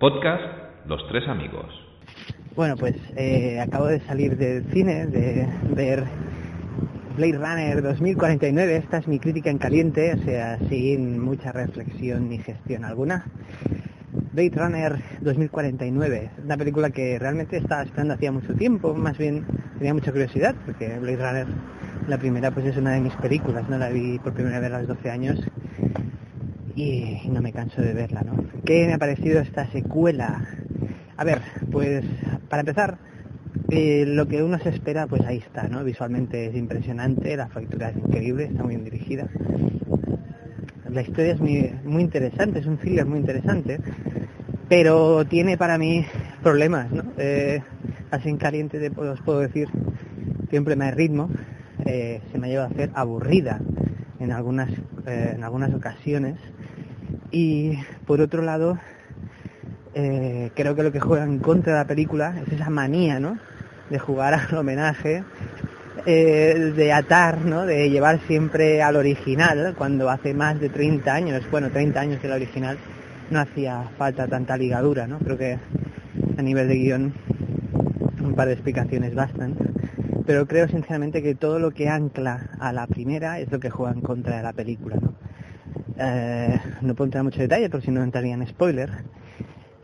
Podcast Los Tres Amigos. Bueno, pues eh, acabo de salir del cine, de ver Blade Runner 2049. Esta es mi crítica en caliente, o sea, sin mucha reflexión ni gestión alguna. Blade Runner 2049, una película que realmente estaba esperando hacía mucho tiempo, más bien tenía mucha curiosidad, porque Blade Runner, la primera, pues es una de mis películas, ¿no? La vi por primera vez a los 12 años y no me canso de verla, ¿no? ¿Qué me ha parecido esta secuela? A ver, pues para empezar, eh, lo que uno se espera, pues ahí está, ¿no? Visualmente es impresionante, la factura es increíble, está muy bien dirigida. La historia es muy, interesante, es un thriller muy interesante, pero tiene para mí problemas, ¿no? Eh, así en caliente te, os puedo decir, tiene un problema de ritmo, eh, se me ha llevado a hacer aburrida en algunas, eh, en algunas ocasiones y por otro lado, eh, creo que lo que juega en contra de la película es esa manía, ¿no? De jugar al homenaje, eh, de atar, ¿no? De llevar siempre al original, cuando hace más de 30 años, bueno, 30 años que la original, no hacía falta tanta ligadura, ¿no? Creo que a nivel de guion un par de explicaciones bastan. Pero creo sinceramente que todo lo que ancla a la primera es lo que juega en contra de la película, ¿no? Eh, no puedo entrar en mucho detalle porque si no entraría en spoiler,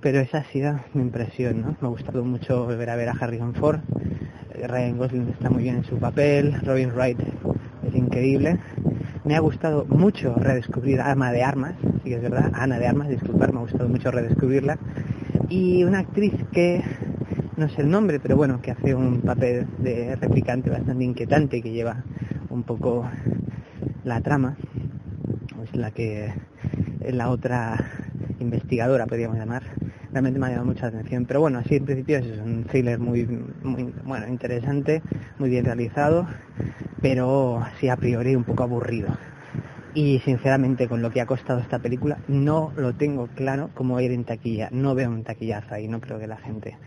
pero esa ha sido mi impresión, ¿no? Me ha gustado mucho volver a ver a Harrison Ford, Ryan Gosling está muy bien en su papel, Robin Wright es increíble. Me ha gustado mucho redescubrir a Ana de Armas, sí que es verdad, Ana de Armas, disculpar, me ha gustado mucho redescubrirla. Y una actriz que, no sé el nombre, pero bueno, que hace un papel de replicante bastante inquietante, que lleva un poco la trama, es la que es la otra investigadora, podríamos llamar. Realmente me ha llamado mucha atención. Pero bueno, así en principio es un thriller muy, muy bueno, interesante, muy bien realizado, pero sí a priori un poco aburrido. Y sinceramente con lo que ha costado esta película no lo tengo claro cómo ir en taquilla. No veo un taquillazo ahí, no creo que la gente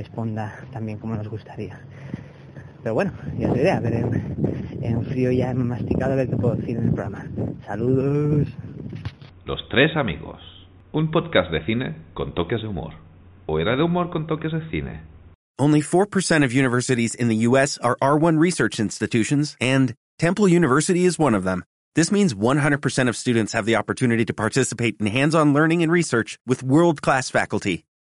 responda tan bien como nos gustaría. Pero bueno, ya se a ver en, en frío ya he masticado a ver qué puedo decir en el programa. Saludos. Los Tres Amigos. Un podcast de cine con toques de humor. ¿O era de humor con toques de cine? Only 4% of universities in the U.S. are R1 research institutions, and Temple University is one of them. This means 100% of students have the opportunity to participate in hands-on learning and research with world-class faculty.